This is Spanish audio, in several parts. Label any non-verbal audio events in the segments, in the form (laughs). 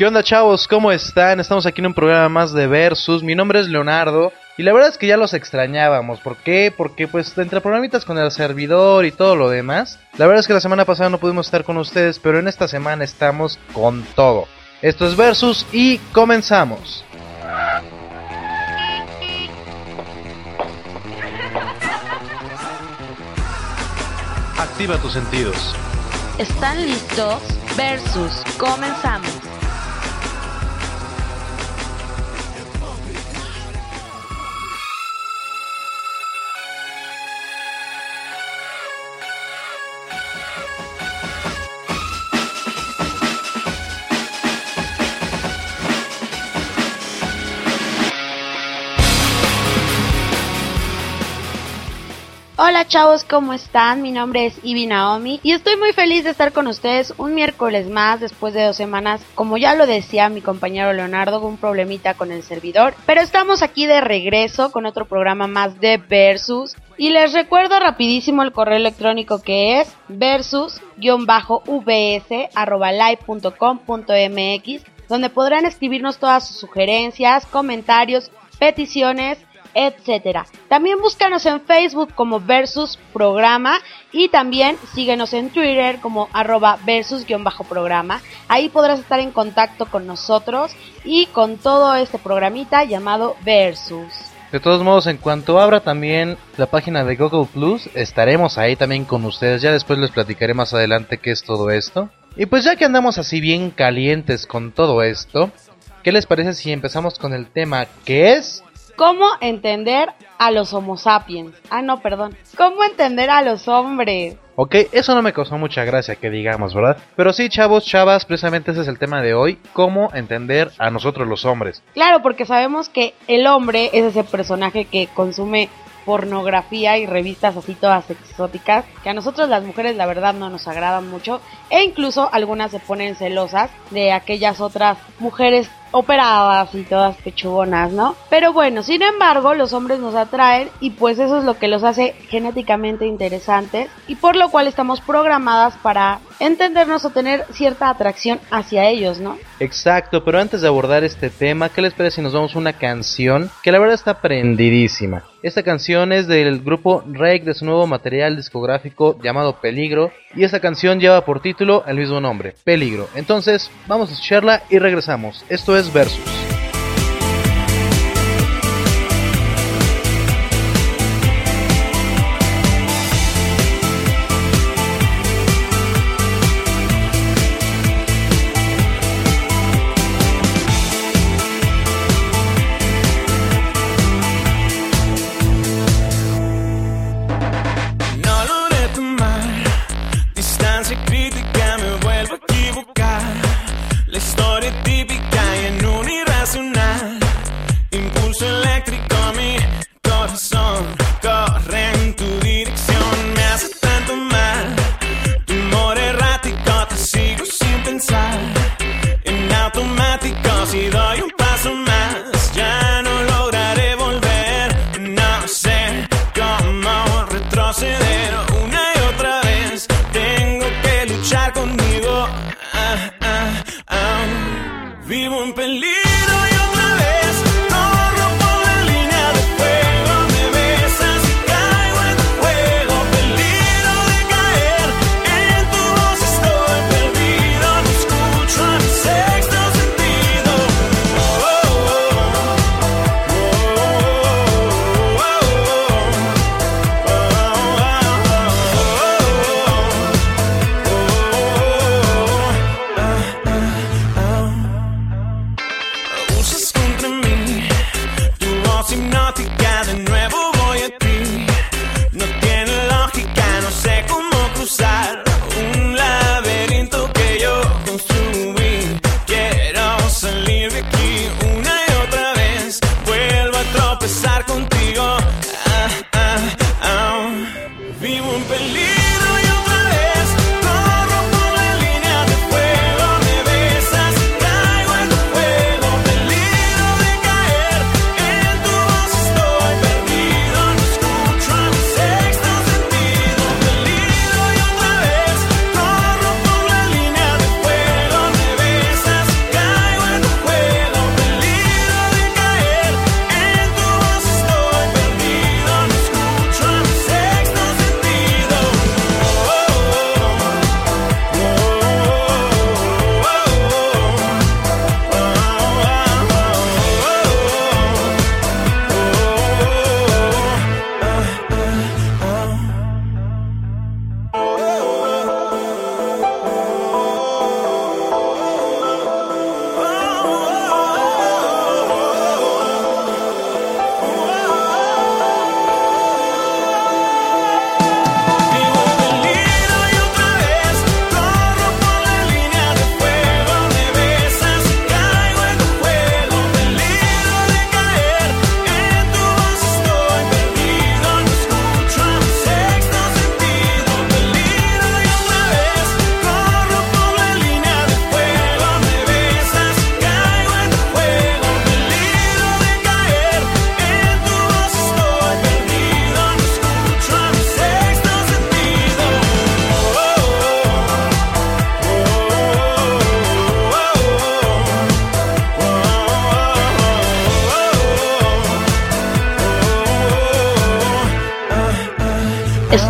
¿Qué onda chavos? ¿Cómo están? Estamos aquí en un programa más de Versus. Mi nombre es Leonardo y la verdad es que ya los extrañábamos. ¿Por qué? Porque pues entre programitas con el servidor y todo lo demás. La verdad es que la semana pasada no pudimos estar con ustedes, pero en esta semana estamos con todo. Esto es Versus y comenzamos. Activa tus sentidos. ¿Están listos? Versus, comenzamos. Hola chavos, ¿cómo están? Mi nombre es Ibi Naomi y estoy muy feliz de estar con ustedes un miércoles más después de dos semanas. Como ya lo decía mi compañero Leonardo, un problemita con el servidor, pero estamos aquí de regreso con otro programa más de Versus. Y les recuerdo rapidísimo el correo electrónico que es versus-vs.live.com.mx donde podrán escribirnos todas sus sugerencias, comentarios, peticiones etcétera. También búscanos en Facebook como Versus Programa y también síguenos en Twitter como arroba versus-programa. Ahí podrás estar en contacto con nosotros y con todo este programita llamado Versus. De todos modos, en cuanto abra también la página de Google Plus, estaremos ahí también con ustedes. Ya después les platicaré más adelante qué es todo esto. Y pues ya que andamos así bien calientes con todo esto, ¿qué les parece si empezamos con el tema que es ¿Cómo entender a los Homo sapiens? Ah, no, perdón. ¿Cómo entender a los hombres? Ok, eso no me causó mucha gracia que digamos, ¿verdad? Pero sí, chavos, chavas, precisamente ese es el tema de hoy, cómo entender a nosotros los hombres. Claro, porque sabemos que el hombre es ese personaje que consume pornografía y revistas así todas exóticas, que a nosotros las mujeres la verdad no nos agradan mucho, e incluso algunas se ponen celosas de aquellas otras mujeres operadas y todas pechugonas, ¿no? Pero bueno, sin embargo, los hombres nos atraen y pues eso es lo que los hace genéticamente interesantes y por lo cual estamos programadas para entendernos o tener cierta atracción hacia ellos, ¿no? Exacto, pero antes de abordar este tema, ¿qué les parece si nos vamos a una canción que la verdad está prendidísima? Esta canción es del grupo Rake de su nuevo material discográfico llamado Peligro y esta canción lleva por título el mismo nombre, Peligro. Entonces, vamos a escucharla y regresamos. Esto es Versus.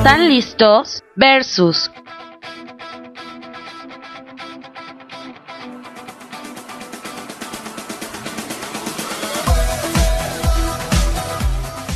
¿Están listos? Versus.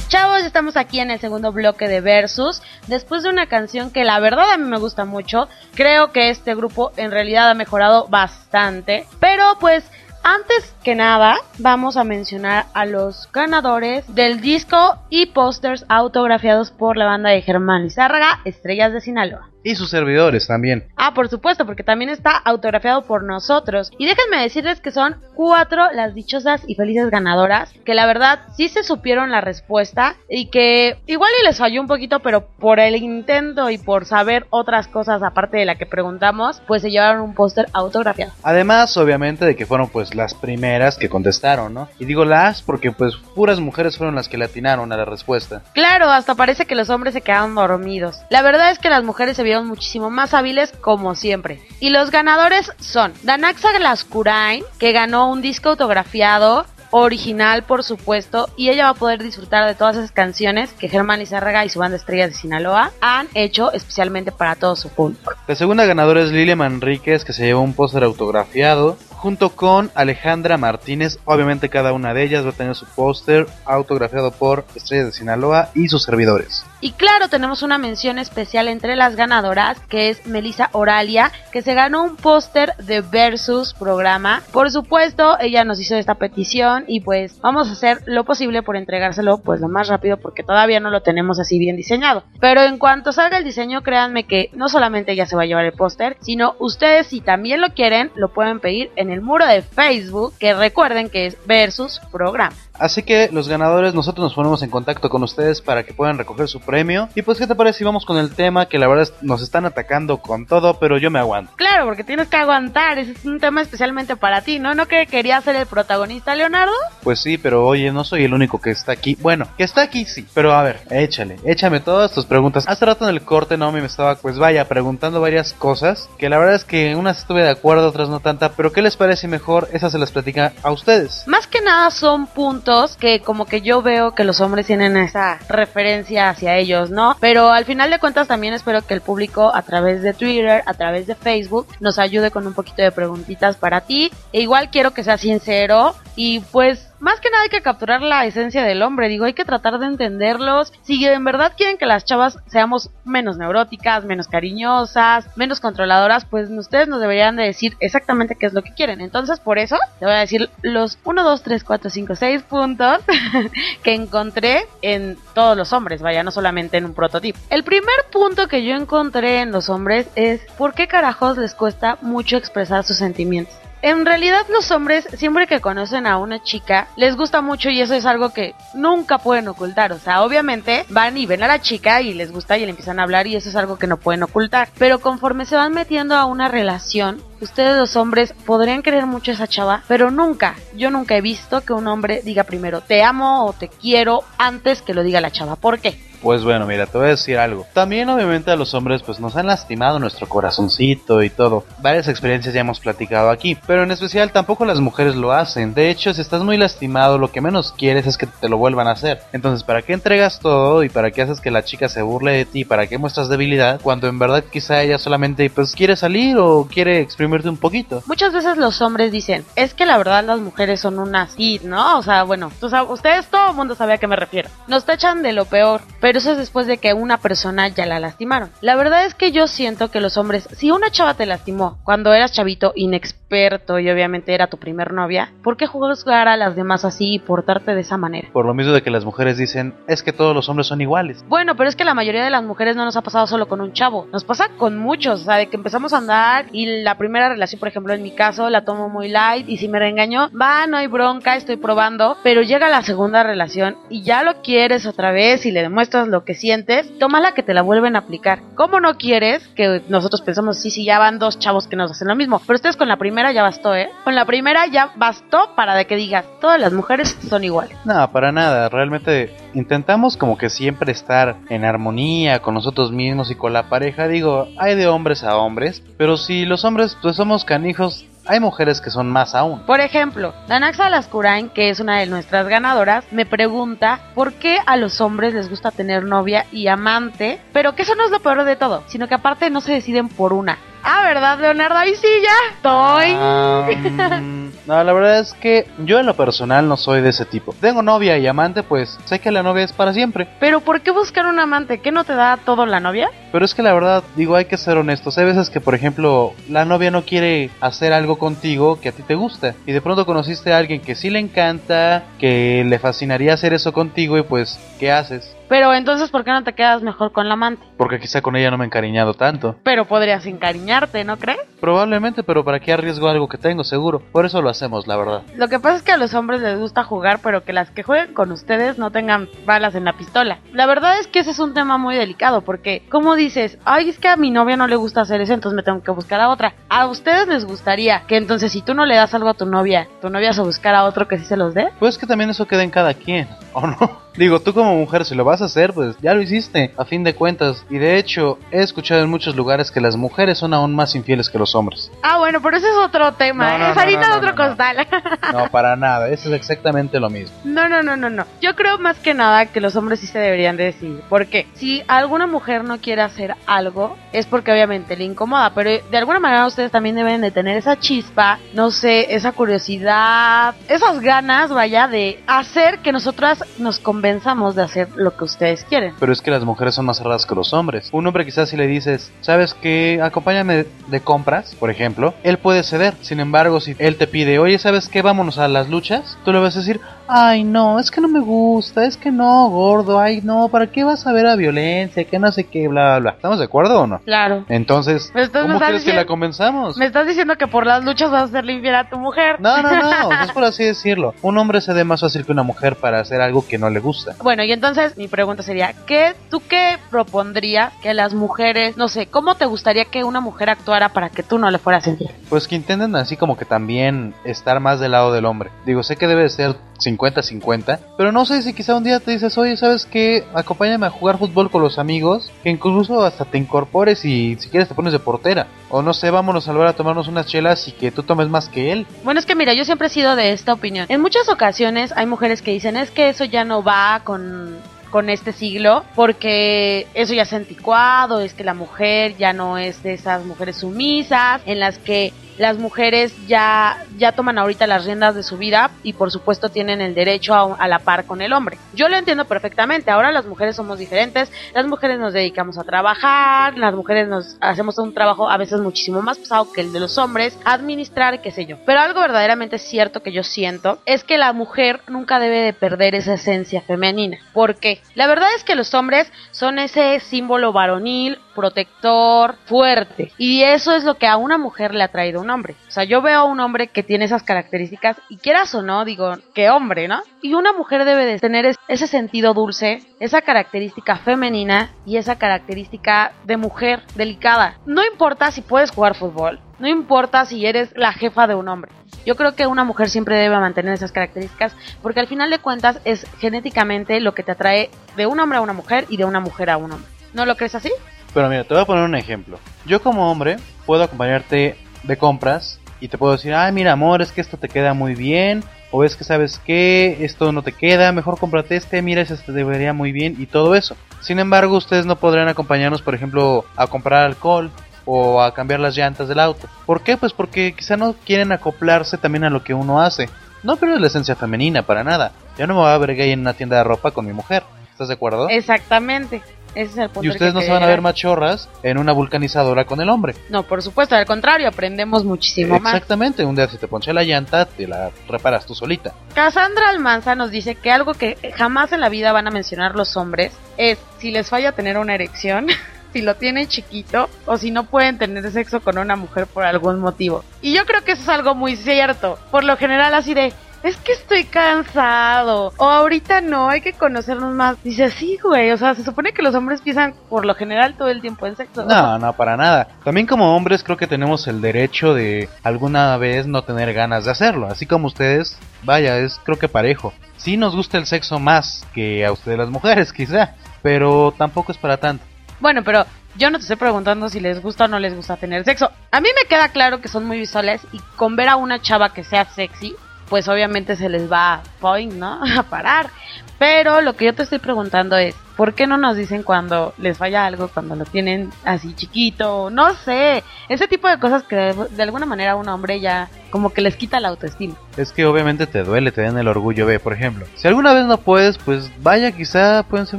Chavos, estamos aquí en el segundo bloque de Versus. Después de una canción que la verdad a mí me gusta mucho, creo que este grupo en realidad ha mejorado bastante. Pero pues antes que nada, vamos a mencionar a los ganadores del disco y pósters autografiados por la banda de Germán Lizárraga, Estrellas de Sinaloa. Y sus servidores también. Ah, por supuesto, porque también está autografiado por nosotros. Y déjenme decirles que son cuatro las dichosas y felices ganadoras, que la verdad sí se supieron la respuesta y que igual y les falló un poquito, pero por el intento y por saber otras cosas aparte de la que preguntamos, pues se llevaron un póster autografiado. Además, obviamente, de que fueron pues las primeras que contestaron, ¿no? Y digo las porque pues puras mujeres fueron las que le atinaron a la respuesta. Claro, hasta parece que los hombres se quedaron dormidos. La verdad es que las mujeres se vieron muchísimo más hábiles como siempre. Y los ganadores son Danaxa Glaskurain, que ganó un disco autografiado original, por supuesto, y ella va a poder disfrutar de todas esas canciones que Germán Lizárraga y su banda Estrellas de Sinaloa han hecho especialmente para todo su público. La segunda ganadora es Lilia Manríquez, que se llevó un póster autografiado, junto con Alejandra Martínez. Obviamente cada una de ellas va a tener su póster autografiado por Estrellas de Sinaloa y sus servidores. Y claro, tenemos una mención especial entre las ganadoras, que es Melissa Oralia, que se ganó un póster de Versus programa. Por supuesto, ella nos hizo esta petición y pues vamos a hacer lo posible por entregárselo pues lo más rápido porque todavía no lo tenemos así bien diseñado. Pero en cuanto salga el diseño, créanme que no solamente ella se va a llevar el póster, sino ustedes si también lo quieren, lo pueden pedir en el muro de Facebook, que recuerden que es Versus programa. Así que los ganadores nosotros nos ponemos en contacto con ustedes para que puedan recoger su premio. Y pues, ¿qué te parece si vamos con el tema que la verdad nos están atacando con todo, pero yo me aguanto? Claro, porque tienes que aguantar, ese es un tema especialmente para ti, ¿no? ¿No que querías ser el protagonista, Leonardo? Pues sí, pero oye, no soy el único que está aquí. Bueno, que está aquí sí, pero a ver, échale, échame todas tus preguntas. Hace rato en el corte Naomi me estaba, pues vaya, preguntando varias cosas, que la verdad es que unas estuve de acuerdo, otras no tanta, pero ¿qué les parece mejor? Esas se las platica a ustedes. Más que nada son puntos que como que yo veo que los hombres tienen esa referencia hacia ellos, ¿no? Pero al final de cuentas también espero que el público a través de Twitter, a través de Facebook, nos ayude con un poquito de preguntitas para ti. E igual quiero que sea sincero y pues más que nada hay que capturar la esencia del hombre, digo, hay que tratar de entenderlos. Si en verdad quieren que las chavas seamos menos neuróticas, menos cariñosas, menos controladoras, pues ustedes nos deberían de decir exactamente qué es lo que quieren. Entonces, por eso, te voy a decir los 1, 2, 3, 4, 5, 6 puntos (laughs) que encontré en todos los hombres, vaya, no solamente en un prototipo. El primer punto que yo encontré en los hombres es por qué carajos les cuesta mucho expresar sus sentimientos. En realidad los hombres siempre que conocen a una chica les gusta mucho y eso es algo que nunca pueden ocultar. O sea, obviamente van y ven a la chica y les gusta y le empiezan a hablar y eso es algo que no pueden ocultar. Pero conforme se van metiendo a una relación, ustedes los hombres podrían querer mucho a esa chava, pero nunca, yo nunca he visto que un hombre diga primero te amo o te quiero antes que lo diga la chava. ¿Por qué? Pues bueno, mira, te voy a decir algo. También obviamente a los hombres pues nos han lastimado nuestro corazoncito y todo. Varias experiencias ya hemos platicado aquí, pero en especial tampoco las mujeres lo hacen. De hecho, si estás muy lastimado, lo que menos quieres es que te lo vuelvan a hacer. Entonces, ¿para qué entregas todo y para qué haces que la chica se burle de ti? ¿Para qué muestras debilidad cuando en verdad quizá ella solamente pues quiere salir o quiere exprimirte un poquito? Muchas veces los hombres dicen, es que la verdad las mujeres son unas hit, ¿no? O sea, bueno, tú sabes, ustedes todo el mundo sabe a qué me refiero. Nos tachan de lo peor, pero eso es después de que una persona ya la lastimaron. La verdad es que yo siento que los hombres, si una chava te lastimó cuando eras chavito, inexperto y obviamente era tu primer novia, ¿por qué juzgar a las demás así y portarte de esa manera? Por lo mismo de que las mujeres dicen, es que todos los hombres son iguales. Bueno, pero es que la mayoría de las mujeres no nos ha pasado solo con un chavo, nos pasa con muchos, o sea, de que empezamos a andar y la primera relación, por ejemplo, en mi caso, la tomo muy light y si me reengañó, va, no hay bronca, estoy probando, pero llega la segunda relación y ya lo quieres otra vez y le demuestras lo que sientes, tómala que te la vuelven a aplicar. ¿Cómo no quieres que nosotros pensamos, sí, sí, ya van dos chavos que nos hacen lo mismo? Pero ustedes con la primera ya bastó, ¿eh? Con la primera ya bastó para de que digas, todas las mujeres son iguales. No, para nada. Realmente intentamos como que siempre estar en armonía con nosotros mismos y con la pareja. Digo, hay de hombres a hombres, pero si los hombres pues somos canijos, hay mujeres que son más aún. Por ejemplo, Danaxa Lascurain, que es una de nuestras ganadoras, me pregunta por qué a los hombres les gusta tener novia y amante, pero que eso no es lo peor de todo, sino que aparte no se deciden por una. Ah, ¿verdad, Leonardo? Ahí sí ya. Estoy. (laughs) No, la verdad es que yo en lo personal no soy de ese tipo. Tengo novia y amante, pues sé que la novia es para siempre. Pero ¿por qué buscar un amante? ¿Qué no te da todo la novia? Pero es que la verdad, digo, hay que ser honestos. Hay veces que, por ejemplo, la novia no quiere hacer algo contigo que a ti te gusta. Y de pronto conociste a alguien que sí le encanta, que le fascinaría hacer eso contigo y pues, ¿qué haces? Pero entonces, ¿por qué no te quedas mejor con la amante? Porque quizá con ella no me he encariñado tanto. Pero podrías encariñarte, ¿no crees? Probablemente, pero ¿para qué arriesgo algo que tengo seguro? Por eso lo hacemos, la verdad. Lo que pasa es que a los hombres les gusta jugar, pero que las que jueguen con ustedes no tengan balas en la pistola. La verdad es que ese es un tema muy delicado, porque como dices, ay, es que a mi novia no le gusta hacer eso, entonces me tengo que buscar a otra. A ustedes les gustaría que entonces si tú no le das algo a tu novia, tu novia se buscara a otro que sí se los dé. Pues que también eso queda en cada quien, ¿o no? Digo, tú como mujer, si lo vas a hacer, pues ya lo hiciste, a fin de cuentas. Y de hecho, he escuchado en muchos lugares que las mujeres son aún más infieles que los hombres. Ah, bueno, pero ese es otro tema, No, no, es no, harina no, otro costal. No, (laughs) para nada, eso es exactamente lo mismo. No, no, no, no, no. Yo creo más que nada que los hombres sí se deberían de decidir. Porque si alguna mujer no quiere hacer algo, es porque obviamente le incomoda. Pero de alguna manera ustedes también deben de tener esa chispa, no sé, esa curiosidad, esas ganas, vaya, de hacer que nosotras nos convenzamos de hacer lo que ustedes quieren. Pero es que las mujeres son más cerradas que los hombres. Un hombre quizás si le dices, ¿sabes qué? Acompáñame de compras, por ejemplo, él puede ceder. Sin embargo, si él te pide, oye, ¿sabes qué? Vámonos a las luchas, tú le vas a decir, ay, no, es que no me gusta, es que no, gordo, ay, no, ¿para qué vas a ver a violencia? Que no sé qué, bla, bla, bla. ¿Estamos de acuerdo o no? Claro. Entonces, ¿cómo quieres que la convenzamos? Me estás diciendo que por las luchas vas a hacerle infiel a tu mujer. No, no, no, no (laughs) es por así decirlo. Un hombre se dé más fácil que una mujer para hacer algo que no le gusta. Bueno, y entonces mi pregunta sería, ¿qué, ¿tú qué propondrías que las mujeres, no sé, cómo te gustaría que una mujer actuara para que tú no le fueras infiel? Pues que intenten así como que también estar más del lado del hombre. Digo, sé que debe de ser 50-50, pero no sé si quizá un día te dices, oye, ¿sabes qué? Acompáñame a jugar fútbol con los amigos, que incluso hasta te incorpores y si quieres te pones de portera. O no sé, vámonos a volver a tomarnos unas chelas y que tú tomes más que él. Bueno, es que mira, yo siempre he sido de esta opinión. En muchas ocasiones hay mujeres que dicen, es que eso ya no va con con este siglo porque eso ya es anticuado, es que la mujer ya no es de esas mujeres sumisas en las que las mujeres ya, ya toman ahorita las riendas de su vida y por supuesto tienen el derecho a, a la par con el hombre. Yo lo entiendo perfectamente, ahora las mujeres somos diferentes, las mujeres nos dedicamos a trabajar, las mujeres nos hacemos un trabajo a veces muchísimo más pesado que el de los hombres, administrar, qué sé yo. Pero algo verdaderamente cierto que yo siento es que la mujer nunca debe de perder esa esencia femenina. ¿Por qué? La verdad es que los hombres son ese símbolo varonil, protector, fuerte. Y eso es lo que a una mujer le ha traído un hombre. O sea, yo veo a un hombre que tiene esas características y quieras o no, digo, que hombre, ¿no? Y una mujer debe de tener es- ese sentido dulce, esa característica femenina y esa característica de mujer delicada. No importa si puedes jugar fútbol, no importa si eres la jefa de un hombre. Yo creo que una mujer siempre debe mantener esas características porque al final de cuentas es genéticamente lo que te atrae de un hombre a una mujer y de una mujer a un hombre. ¿No lo crees así? Pero mira, te voy a poner un ejemplo. Yo como hombre puedo acompañarte de compras y te puedo decir, ay mira amor, es que esto te queda muy bien, o es que sabes que esto no te queda, mejor cómprate este, mira ese te debería muy bien y todo eso. Sin embargo, ustedes no podrán acompañarnos, por ejemplo, a comprar alcohol o a cambiar las llantas del auto. ¿Por qué? Pues porque quizá no quieren acoplarse también a lo que uno hace. No pierdes la esencia femenina para nada. Yo no me voy a ver gay en una tienda de ropa con mi mujer. ¿Estás de acuerdo? Exactamente. Ese es el punto Y ustedes no se van a ver machorras en una vulcanizadora con el hombre. No, por supuesto, al contrario, aprendemos muchísimo más. Exactamente, un día si te ponche la llanta, te la reparas tú solita. Cassandra Almanza nos dice que algo que jamás en la vida van a mencionar los hombres es si les falla tener una erección, (laughs) si lo tienen chiquito o si no pueden tener sexo con una mujer por algún motivo. Y yo creo que eso es algo muy cierto. Por lo general así de, es que estoy cansado. O ahorita no, hay que conocernos más. Dice, sí, güey. O sea, se supone que los hombres piensan por lo general todo el tiempo en sexo. No, no, para nada. También como hombres creo que tenemos el derecho de alguna vez no tener ganas de hacerlo. Así como ustedes, vaya, es creo que parejo. Sí nos gusta el sexo más que a ustedes las mujeres, (laughs) quizá. Pero tampoco es para tanto. Bueno, pero yo no te estoy preguntando si les gusta o no les gusta tener sexo. A mí me queda claro que son muy visuales y con ver a una chava que sea sexy, pues obviamente se les va point, ¿no? (laughs) A parar. Pero lo que yo te estoy preguntando es, ¿por qué no nos dicen cuando les falla algo, cuando lo tienen así chiquito? No sé, ese tipo de cosas que de, alguna manera un hombre ya como que les quita la autoestima. Es que obviamente te duele, te dan el orgullo. Ve, por ejemplo, si alguna vez no puedes, pues vaya, quizá pueden ser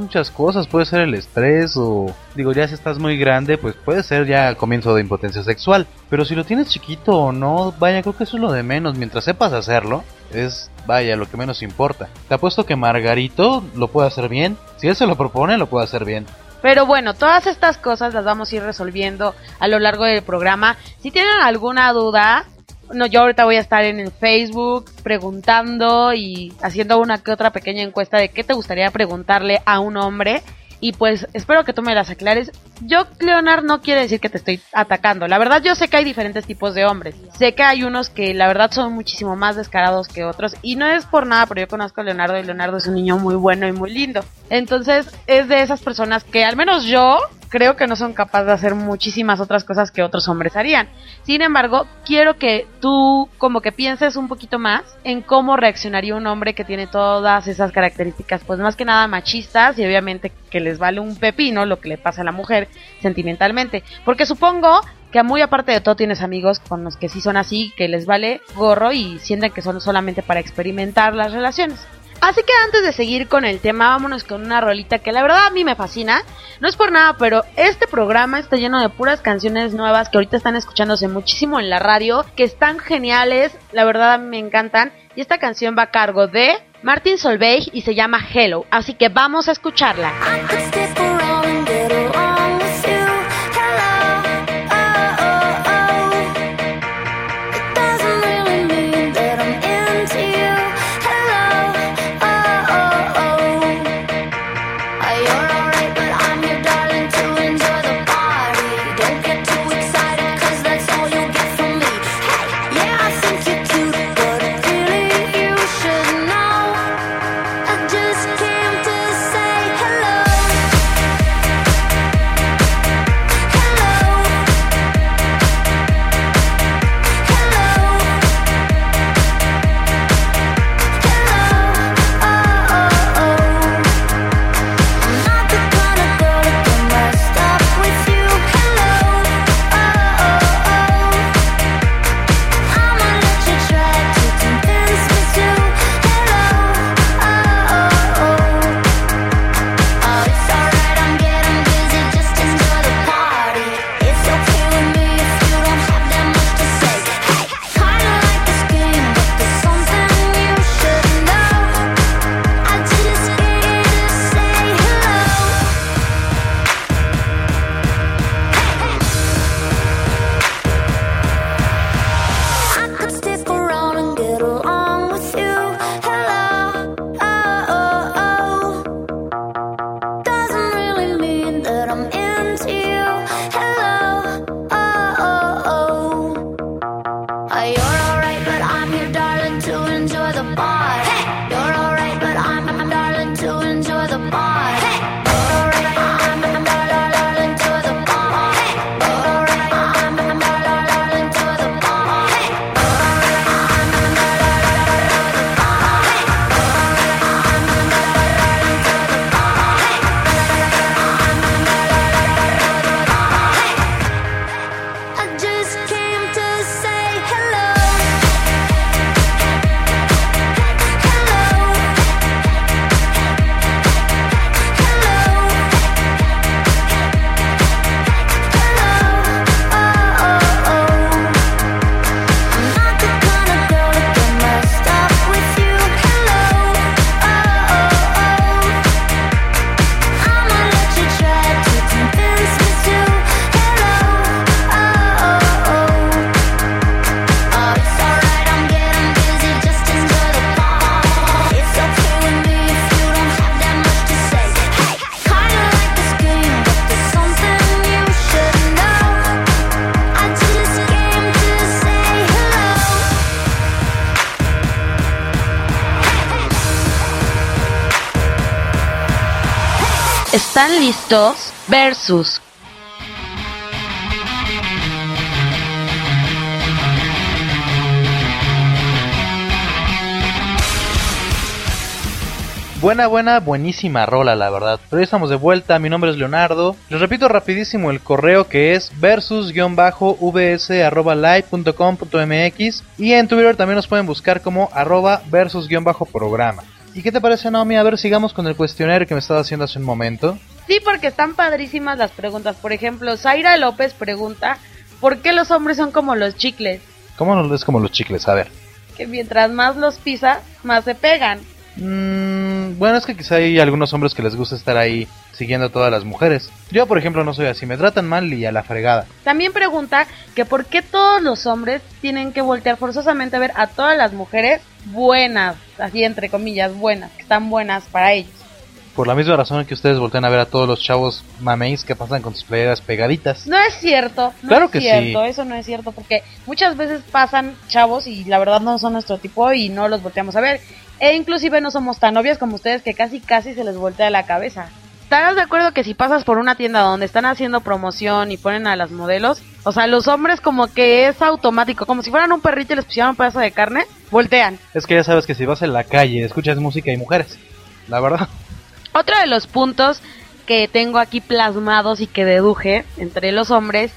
muchas cosas. Puede ser el estrés o, digo, ya si estás muy grande, pues puede ser ya comienzo de impotencia sexual. Pero si lo tienes chiquito o no, vaya, creo que eso es lo de menos. Mientras sepas hacerlo, es, vaya, lo que menos importa. Te apuesto que Margarito lo puede hacer bien. Si él se lo propone, lo puede hacer bien. Pero bueno, todas estas cosas las vamos a ir resolviendo a lo largo del programa. Si tienen alguna duda, no, yo ahorita voy a estar en el Facebook preguntando y haciendo una que otra pequeña encuesta de qué te gustaría preguntarle a un hombre. Y pues espero que tú me las aclares. Yo, Leonard, no quiere decir que te estoy atacando. La verdad, yo sé que hay diferentes tipos de hombres. Sé que hay unos que la verdad son muchísimo más descarados que otros. Y no es por nada, pero yo conozco a Leonardo y Leonardo es un niño muy bueno y muy lindo. Entonces, es de esas personas que al menos yo creo que no son capaces de hacer muchísimas otras cosas que otros hombres harían. Sin embargo, quiero que tú como que pienses un poquito más en cómo reaccionaría un hombre que tiene todas esas características, pues más que nada machistas y obviamente que les vale un pepino lo que le pasa a la mujer sentimentalmente. Porque supongo que muy aparte de todo tienes amigos con los que sí son así, que les vale gorro y sienten que son solamente para experimentar las relaciones. Así que antes de seguir con el tema, vámonos con una rolita que la verdad a mí me fascina. No es por nada, pero este programa está lleno de puras canciones nuevas que ahorita están escuchándose muchísimo en la radio, que están geniales, la verdad me encantan. Y esta canción va a cargo de Martin Solveig y se llama Hello, así que vamos a escucharla. ¿Están listos? Versus. Buena, buena, buenísima rola, la verdad. Pero ya estamos de vuelta, mi nombre es Leonardo. Les repito rapidísimo el correo que es versus-vs.live.com.mx y en Twitter también nos pueden buscar como arroba versus-programa. ¿Y qué te parece, Naomi? A ver, sigamos con el cuestionario que me estaba haciendo hace un momento. Sí, porque están padrísimas las preguntas. Por ejemplo, Zaira López pregunta, ¿por qué los hombres son como los chicles? ¿Cómo no es como los chicles? A ver. Que mientras más los pisa, más se pegan. Mm, bueno, es que quizá hay algunos hombres que les gusta estar ahí siguiendo a todas las mujeres. Yo, por ejemplo, no soy así, me tratan mal y a la fregada. También pregunta que por qué todos los hombres tienen que voltear forzosamente a ver a todas las mujeres buenas, así entre comillas, buenas, que están buenas para ellos. Por la misma razón que ustedes voltean a ver a todos los chavos mameis que pasan con sus playeras pegaditas. No es cierto, no Claro es que cierto, sí. eso no es cierto, porque muchas veces pasan chavos y la verdad no son nuestro tipo y no los volteamos a ver. E inclusive no somos tan obvias como ustedes que casi casi se les voltea la cabeza. ¿Estarás de acuerdo que si pasas por una tienda donde están haciendo promoción y ponen a las modelos, o sea, los hombres como que es automático, como si fueran un perrito y les pusieran un pedazo de carne, voltean? Es que ya sabes que si vas en la calle, escuchas música y mujeres. La verdad. Otro de los puntos que tengo aquí plasmados y que deduje entre los hombres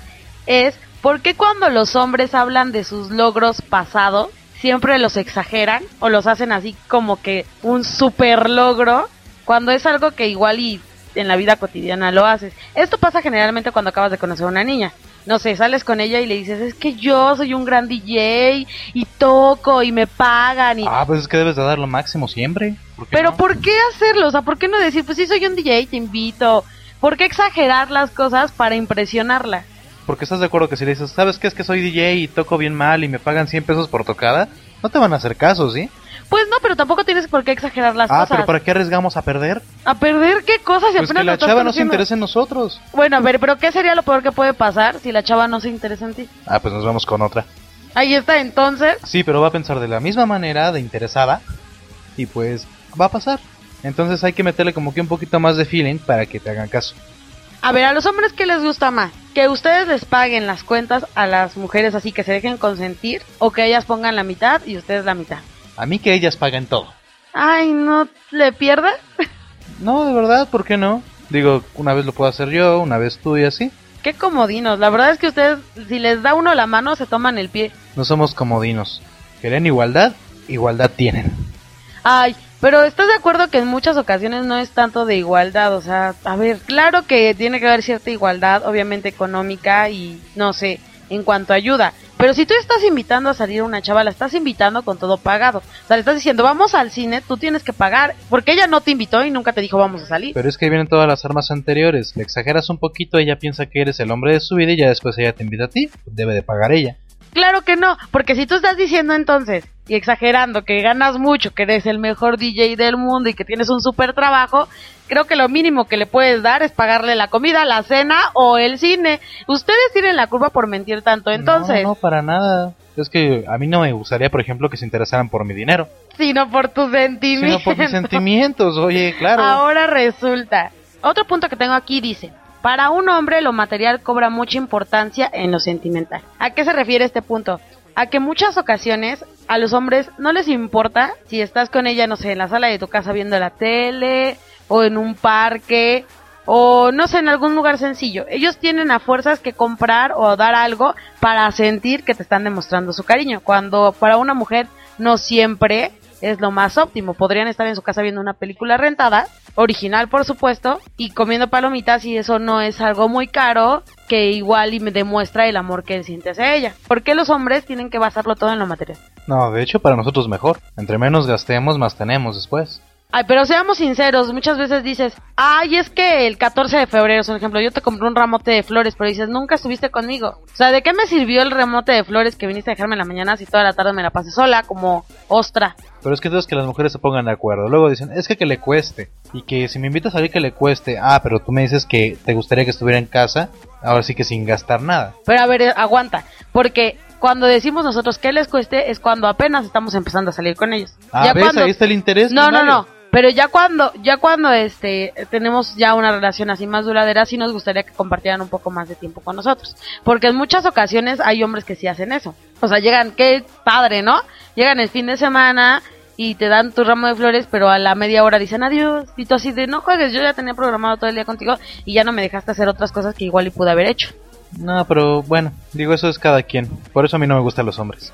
es por qué cuando los hombres hablan de sus logros pasados siempre los exageran o los hacen así como que un super logro cuando es algo que igual y en la vida cotidiana lo haces. Esto pasa generalmente cuando acabas de conocer a una niña. No sé, sales con ella y le dices, es que yo soy un gran DJ y toco y me pagan y... Ah, pues es que debes de dar lo máximo siempre. ¿Por qué Pero no? ¿por qué hacerlo? O sea, ¿por qué no decir, pues sí, soy un DJ, te invito? ¿Por qué exagerar las cosas para impresionarla? Porque estás de acuerdo que si le dices, ¿sabes qué? Es que soy DJ y toco bien mal y me pagan 100 pesos por tocada, no te van a hacer caso, ¿sí? Pues no, pero tampoco tienes por qué exagerar las Ah, cosas. pero ¿para qué arriesgamos a perder? ¿A perder qué cosas? Si Pues apenas que la chava no se interese en nosotros. Bueno, a ver, pero ¿qué sería lo peor que puede pasar si la chava no se interesa en ti? Ah, pues nos vamos con otra. Ahí está, entonces, Sí, pero va a pensar de la misma manera, de interesada, y pues va a pasar. Entonces hay que meterle como que un poquito más de feeling para que te hagan caso. A ver, a los hombres, ¿qué les gusta más? ¿Que ustedes les paguen las cuentas a las mujeres así que se dejen consentir? ¿O que ellas pongan la mitad y ustedes la mitad? A mí que ellas paguen todo. Ay, ¿no le pierdas? (laughs) No, de verdad, ¿por qué no? Digo, una vez lo puedo hacer yo, una vez tú y así. Qué comodinos. La verdad es que ustedes, si les da uno la mano, se toman el pie. No somos comodinos. ¿Querían igualdad? Igualdad tienen. Ay, pero ¿estás de acuerdo que en muchas ocasiones no es tanto de igualdad? O sea, a ver, claro que tiene que haber cierta igualdad, obviamente económica y no sé, en cuanto a ayuda. Pero si tú estás invitando a salir a una chava, la estás invitando con todo pagado. O sea, le estás diciendo, vamos al cine, tú tienes que pagar. Porque ella no te invitó y nunca te dijo, vamos a salir. Pero es que vienen todas las armas anteriores. Le exageras un poquito, ella piensa que eres el hombre de su vida y ya después ella te invita a ti. Debe de pagar ella. Claro que no, porque si tú estás diciendo entonces y exagerando que ganas mucho, que eres el mejor DJ del mundo y que tienes un super trabajo, creo que lo mínimo que le puedes dar es pagarle la comida, la cena o el cine. Ustedes tienen la culpa por mentir tanto, entonces, No, no, para nada. Es que a mí no me gustaría, por ejemplo, que se interesaran por mi dinero. sino por tus sentimientos. Sino por mis sentimientos, oye, (laughs) claro. Ahora resulta. Otro punto que tengo aquí dice, para un hombre lo material cobra mucha importancia en lo sentimental. ¿A qué se refiere este punto? A que muchas ocasiones a los hombres no les importa si estás con ella, no sé, en la sala de tu casa viendo la tele o en un parque o no sé, en algún lugar sencillo. Ellos tienen a fuerzas que comprar o dar algo para sentir que te están demostrando su cariño. Cuando para una mujer no siempre es lo más óptimo. Podrían estar en su casa viendo una película rentada, original por supuesto, y comiendo palomitas y eso no es algo muy caro que igual y me demuestra el amor que él siente hacia ella. ¿Por qué los hombres tienen que basarlo todo en lo material? No, de hecho, para nosotros mejor. Entre menos gastemos, más tenemos después. Ay, pero seamos sinceros, muchas veces dices, ay, es que el 14 de febrero, por ejemplo, yo te compré un ramote de flores, pero dices, nunca estuviste conmigo. O sea, ¿de qué me sirvió el ramote de flores que viniste a dejarme en la mañana si toda la tarde me la pasé sola, como ostra? Pero es que es que las mujeres se pongan de acuerdo. Luego dicen, es que que le cueste. Y que si me invitas a salir que le cueste. Ah, pero tú me dices que te gustaría que estuviera en casa. Ahora sí que sin gastar nada. Pero a ver, eh, aguanta, porque cuando decimos nosotros que les cueste es cuando apenas estamos empezando a salir con ellos. Ah, ¿ves? cuando- Ahí está el interés. No, no, no. Pero ya cuando, ya cuando este, tenemos ya una relación así más duradera, sí nos gustaría que compartieran un poco más de tiempo con nosotros. Porque en muchas ocasiones hay hombres que sí hacen eso. O sea, llegan, qué padre, ¿no? Llegan el fin de semana y te dan tu ramo de flores, pero a la media hora dicen adiós. Y tú así de, no juegues, yo ya tenía programado todo el día contigo y ya no me dejaste hacer otras cosas que igual y pude haber hecho. No, pero bueno, digo, eso es cada quien. Por eso a mí no me gustan los hombres.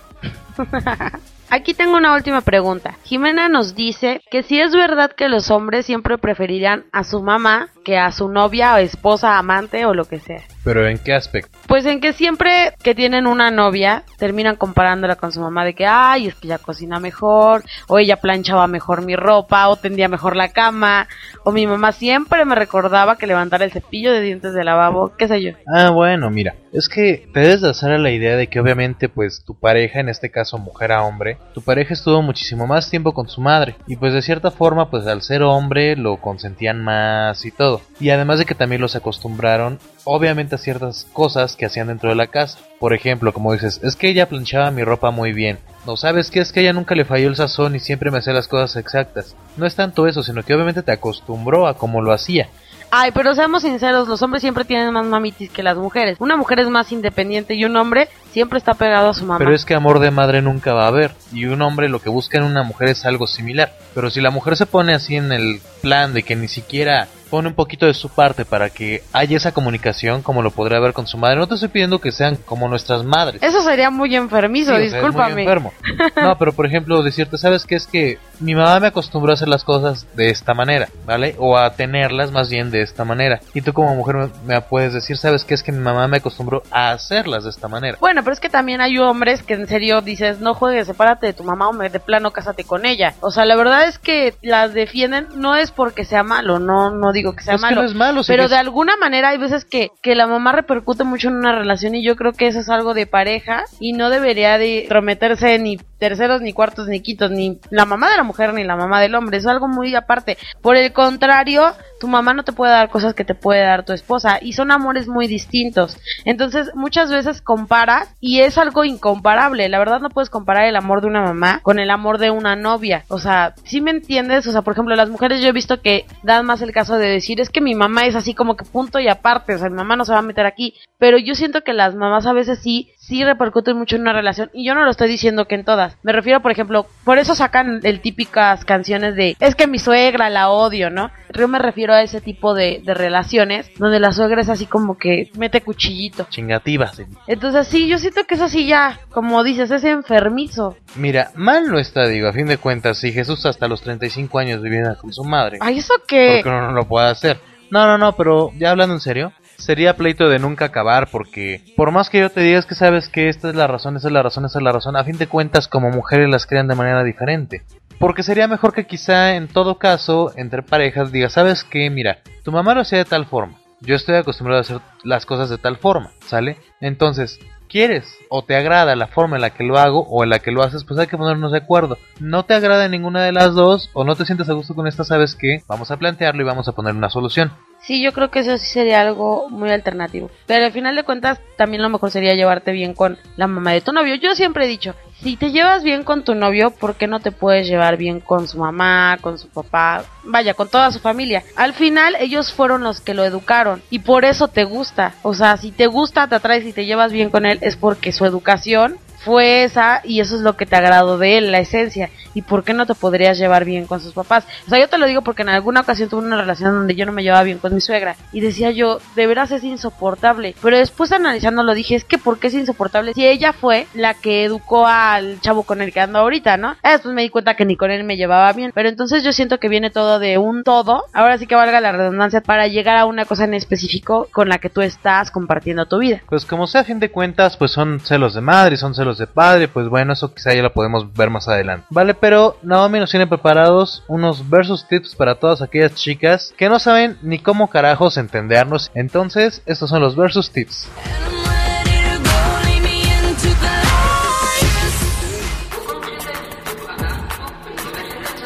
(laughs) Aquí tengo una última pregunta. Jimena nos dice que si es verdad que los hombres siempre preferirán a su mamá que a su novia o esposa, amante o lo que sea. ¿Pero en qué aspecto? Pues en que siempre que tienen una novia terminan comparándola con su mamá de que, ay, es que ella cocina mejor, o ella planchaba mejor mi ropa, o tendía mejor la cama, o mi mamá siempre me recordaba que levantara el cepillo de dientes de lavabo, qué sé yo. Ah, bueno, mira, es que te debes de hacer a la idea de que obviamente pues tu pareja, en este caso mujer a hombre, tu pareja estuvo muchísimo más tiempo con su madre, y pues de cierta forma pues al ser hombre lo consentían más y todo. Y además de que también los acostumbraron, obviamente, a ciertas cosas que hacían dentro de la casa. Por ejemplo, como dices, es que ella planchaba mi ropa muy bien. No sabes qué es que ella nunca le falló el sazón y siempre me hacía las cosas exactas. No es tanto eso, sino que obviamente te acostumbró a cómo lo hacía. Ay, pero seamos sinceros, los hombres siempre tienen más mamitis que las mujeres. Una mujer es más independiente y un hombre siempre está pegado a su mamá. Pero es que amor de madre nunca va a haber. Y un hombre lo que busca en una mujer es algo similar. Pero si la mujer se pone así en el plan de que ni siquiera pone un poquito de su parte para que haya esa comunicación como lo podría haber con su madre. No te estoy pidiendo que sean como nuestras madres. Eso sería muy enfermizo, discúlpame. enfermo. No, pero por ejemplo, decirte, ¿sabes qué? Es que mi mamá me acostumbró a hacer las cosas de esta manera, ¿vale? O a tenerlas más bien de esta manera. Y tú como mujer me, me puedes decir, ¿sabes qué? Es que mi mamá me acostumbró a hacerlas de esta manera. Bueno, pero es que también hay hombres que en serio dices, no juegues, sepárate de tu mamá o de plano cásate con ella. O sea, la verdad es que las defienden no es porque sea malo, no, no digo que sea malo. es malo pero de alguna manera hay veces que, que la mamá repercute mucho en una relación y yo creo que eso es algo de pareja y no debería de prometerse ni terceros, ni cuartos, ni quitos, ni la mamá de la mujer, ni la mamá del hombre. es algo muy aparte. Por el contrario, tu mamá no te puede dar cosas que te puede dar tu esposa y son amores muy distintos. Entonces, muchas veces comparas y es algo incomparable. La verdad no puedes comparar el amor de una mamá con el amor de una novia. O sea, si me entiendes? O sea, por ejemplo, las mujeres yo he visto que dan más el caso de decir, es que mi mamá es así como que punto y aparte, o sea, mi mamá no se va a meter aquí. Pero yo siento que las mamás a veces sí sí repercute mucho en una relación y yo no lo estoy diciendo que en todas. Me refiero, por ejemplo, por eso sacan el típicas canciones de es que mi suegra la odio, ¿no? Yo me refiero a ese tipo de, de relaciones donde la suegra es así como que mete cuchillito. Chingativa. Entonces sí, yo siento que es así ya, como dices, es enfermizo. Mira, mal no está, digo, a fin de cuentas, si Jesús hasta los 35 años vivía con su madre. Ay, ¿eso qué? Porque no, no lo puede hacer. No, no, no, pero ya hablando en serio, sería pleito de nunca acabar porque por más que yo te digas que sabes que esta es la razón, esa es la razón, esa es la razón, a fin de cuentas como mujeres las crean de manera diferente. Porque sería mejor que quizá en todo caso entre parejas diga, sabes que mira, tu mamá lo hacía de tal forma, yo estoy acostumbrado a hacer las cosas de tal forma, ¿sale? Entonces, quieres o te agrada la forma en la que lo hago o en la que lo haces, pues hay que ponernos de acuerdo. No te agrada ninguna de las dos o no te sientes a gusto con esta, sabes que vamos a plantearlo y vamos a poner una solución. Sí, yo creo que eso sí sería algo muy alternativo. Pero al final de cuentas, también lo mejor sería llevarte bien con la mamá de tu novio. Yo siempre he dicho, si te llevas bien con tu novio, ¿por qué no te puedes llevar bien con su mamá, con su papá? Vaya, con toda su familia. Al final, ellos fueron los que lo educaron y por eso te gusta. O sea, si te gusta, te atraes y te llevas bien con él, es porque su educación fue esa y eso es lo que te agradó de él, la esencia. ¿Y por qué no te podrías llevar bien con sus papás? O sea, yo te lo digo porque en alguna ocasión tuve una relación donde yo no me llevaba bien con mi suegra y decía yo, de veras es insoportable. Pero después analizando lo dije, es que ¿por qué es insoportable? Si ella fue la que educó al chavo con el que ando ahorita, ¿no? Después me di cuenta que ni con él me llevaba bien. Pero entonces yo siento que viene todo de un todo. Ahora sí que valga la redundancia para llegar a una cosa en específico con la que tú estás compartiendo tu vida. Pues como sea, a fin de cuentas, pues son celos de madre son celos de padre, pues bueno, eso quizá ya lo podemos ver más adelante. Vale, pero Naomi nos tiene preparados unos versus tips para todas aquellas chicas que no saben ni cómo carajos entendernos. Entonces, estos son los versus tips.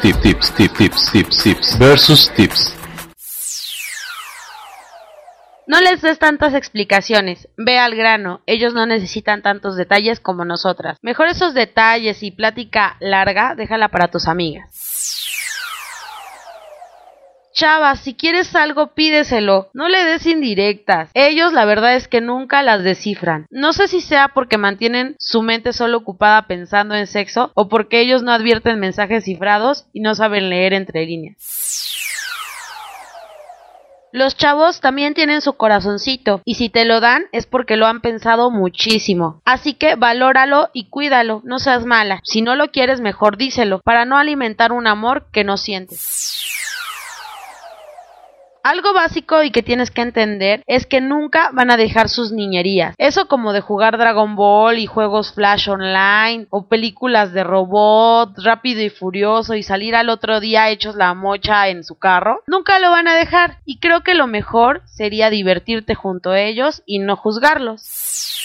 Tip, tips, tip, tips, tips, tips. Versus tips. No les des tantas explicaciones, ve al grano, ellos no necesitan tantos detalles como nosotras. Mejor esos detalles y plática larga, déjala para tus amigas. Chava, si quieres algo, pídeselo. No le des indirectas. Ellos la verdad es que nunca las descifran. No sé si sea porque mantienen su mente solo ocupada pensando en sexo o porque ellos no advierten mensajes cifrados y no saben leer entre líneas. Los chavos también tienen su corazoncito y si te lo dan es porque lo han pensado muchísimo. Así que valóralo y cuídalo, no seas mala. Si no lo quieres mejor díselo para no alimentar un amor que no sientes. Algo básico y que tienes que entender es que nunca van a dejar sus niñerías. Eso como de jugar Dragon Ball y juegos Flash Online o películas de robot, rápido y furioso y salir al otro día hechos la mocha en su carro. Nunca lo van a dejar y creo que lo mejor sería divertirte junto a ellos y no juzgarlos.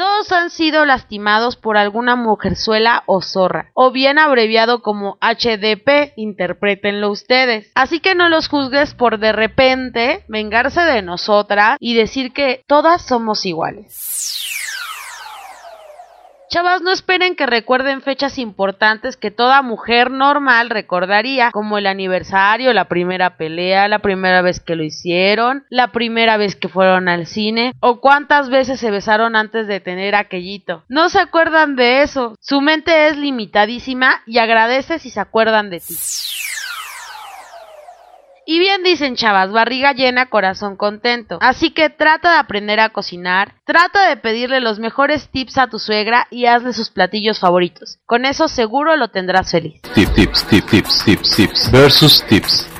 Todos han sido lastimados por alguna mujerzuela o zorra, o bien abreviado como HDP, interpretenlo ustedes. Así que no los juzgues por de repente vengarse de nosotras y decir que todas somos iguales. Chavas, no esperen que recuerden fechas importantes que toda mujer normal recordaría, como el aniversario, la primera pelea, la primera vez que lo hicieron, la primera vez que fueron al cine, o cuántas veces se besaron antes de tener aquellito. No se acuerdan de eso. Su mente es limitadísima y agradece si se acuerdan de ti. Y bien dicen chavas, barriga llena, corazón contento. Así que trata de aprender a cocinar, trata de pedirle los mejores tips a tu suegra y hazle sus platillos favoritos. Con eso seguro lo tendrás feliz. Tips, tips, tips, tips, tips, tips versus tips.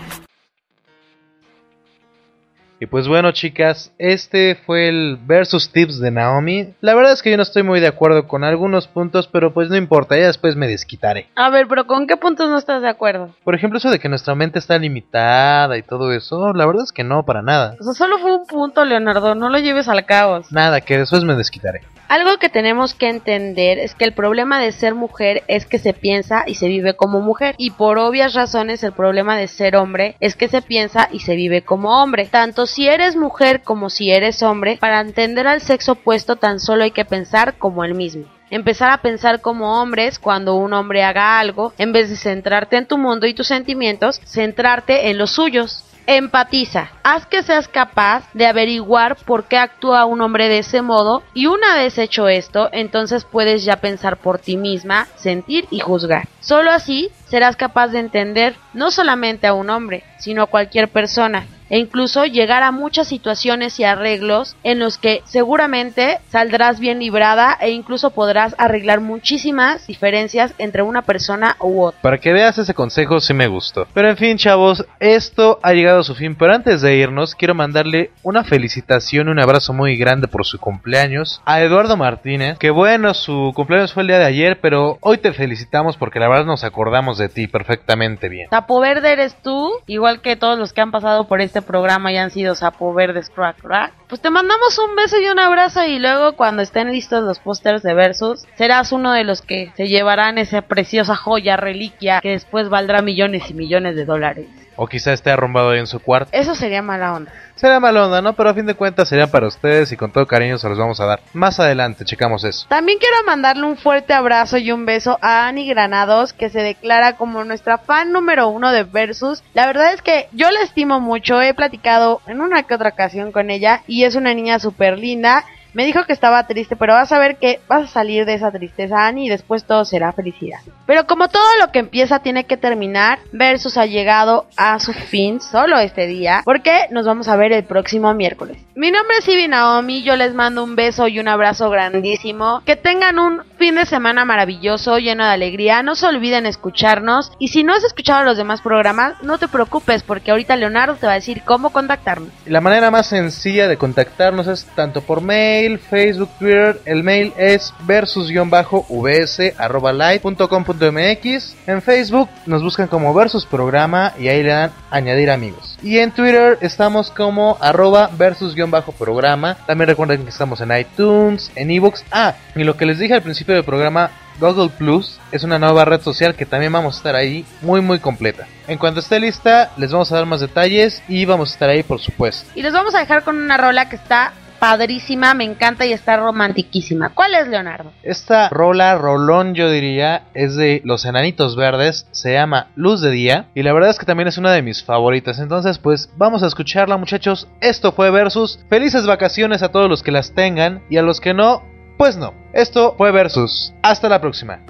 Y pues bueno, chicas, este fue el versus tips de Naomi. La verdad es que yo no estoy muy de acuerdo con algunos puntos, pero pues no importa, ya después me desquitaré. A ver, pero ¿con qué puntos no estás de acuerdo? Por ejemplo, eso de que nuestra mente está limitada y todo eso, la verdad es que no, para nada. O sea, solo fue un punto, Leonardo, no lo lleves al caos. Nada, que después me desquitaré. Algo que tenemos que entender es que el problema de ser mujer es que se piensa y se vive como mujer. Y por obvias razones el problema de ser hombre es que se piensa y se vive como hombre. Tanto si eres mujer como si eres hombre, para entender al sexo opuesto tan solo hay que pensar como el mismo empezar a pensar como hombres cuando un hombre haga algo, en vez de centrarte en tu mundo y tus sentimientos, centrarte en los suyos. Empatiza. Haz que seas capaz de averiguar por qué actúa un hombre de ese modo y una vez hecho esto, entonces puedes ya pensar por ti misma, sentir y juzgar. Solo así serás capaz de entender no solamente a un hombre, sino a cualquier persona e incluso llegar a muchas situaciones y arreglos en los que seguramente saldrás bien librada e incluso podrás arreglar muchísimas diferencias entre una persona u otra. Para que veas ese consejo sí me gustó. Pero en fin, chavos, esto ha llegado a su fin, pero antes de irnos quiero mandarle una felicitación y un abrazo muy grande por su cumpleaños a Eduardo Martínez, que bueno, su cumpleaños fue el día de ayer, pero hoy te felicitamos porque la verdad nos acordamos de ti perfectamente bien. Sapo Verde eres tú, igual que todos los que han pasado por este programa y han sido Sapo Verde Crack Crack. Pues te mandamos un beso y un abrazo y luego cuando estén listos los pósters de Versus, serás uno de los que se llevarán esa preciosa joya reliquia que después valdrá millones y millones de dólares. O quizá esté arrumbado ahí en su cuarto. Eso sería mala onda. Sería mala onda, ¿no? Pero a fin de cuentas sería para ustedes y con todo cariño se los vamos a dar. Más adelante, checamos eso. También quiero mandarle un fuerte abrazo y un beso a Ani Granados, que se declara como nuestra fan número uno de Versus. La verdad es que yo la estimo mucho, he platicado en una que otra ocasión con ella y es una niña súper linda. Me dijo que estaba triste, pero vas a ver que vas a salir de esa tristeza, Annie, y después todo será felicidad. Pero como todo lo que empieza tiene que terminar, Versus ha llegado a su fin solo este día, porque nos vamos a ver el próximo miércoles. Mi nombre es Ivy Naomi, yo les mando un beso y un abrazo grandísimo. Que tengan un fin de semana maravilloso, lleno de alegría. No se olviden escucharnos. Y si no has escuchado los demás programas, no te preocupes, porque ahorita Leonardo te va a decir cómo contactarnos. La manera más sencilla de contactarnos es tanto por mail, Facebook, Twitter. El mail es versus-vs.live.com.mx. En Facebook nos buscan como versus programa y ahí le dan añadir amigos. Y en Twitter estamos como arroba versus-programa. También recuerden que estamos en iTunes, en ebooks. Ah, y lo que les dije al principio del programa, Google Plus es una nueva red social que también vamos a estar ahí muy muy completa. En cuanto esté lista, les vamos a dar más detalles y vamos a estar ahí por supuesto. Y los vamos a dejar con una rola que está padrísima, me encanta y está romantiquísima. ¿Cuál es, Leonardo? Esta rola, rolón yo diría, es de Los Enanitos Verdes, se llama Luz de Día y la verdad es que también es una de mis favoritas. Entonces pues vamos a escucharla muchachos. Esto fue Versus. Felices vacaciones a todos los que las tengan y a los que no, pues no. Esto fue Versus. Hasta la próxima.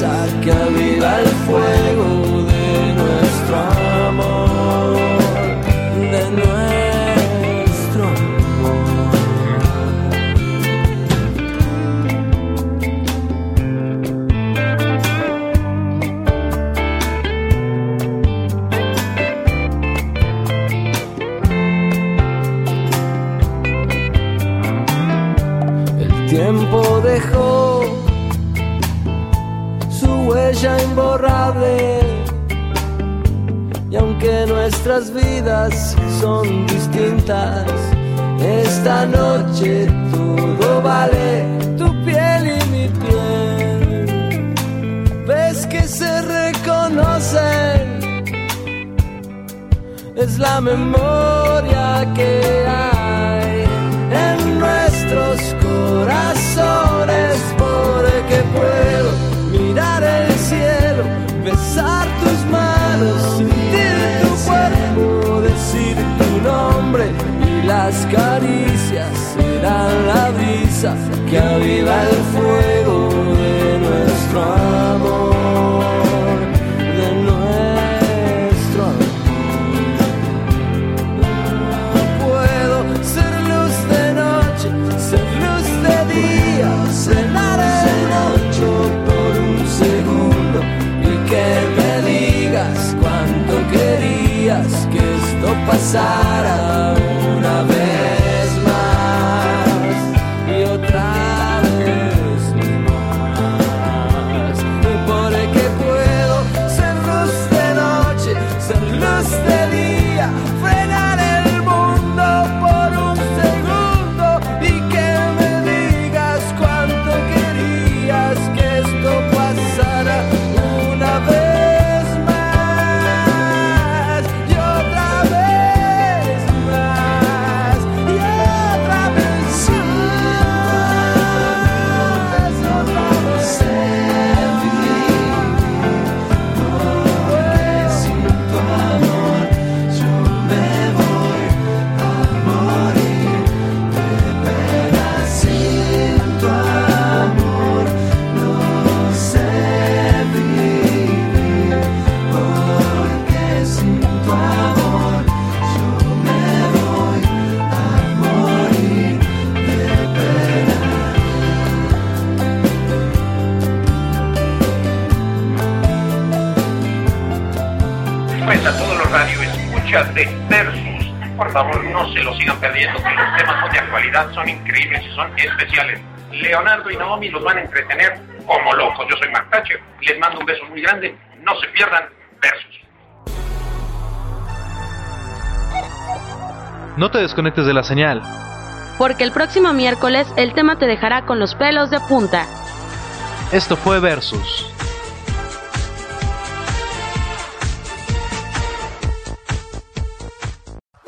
La brisa de Versus, por favor no se lo sigan perdiendo, que los temas son de actualidad, son increíbles y son especiales. Leonardo y Naomi los van a entretener como locos. Yo soy Mark Thatcher, les mando un beso muy grande, no se pierdan Versus. No te desconectes de la señal. Porque el próximo miércoles el tema te dejará con los pelos de punta. Esto fue Versus.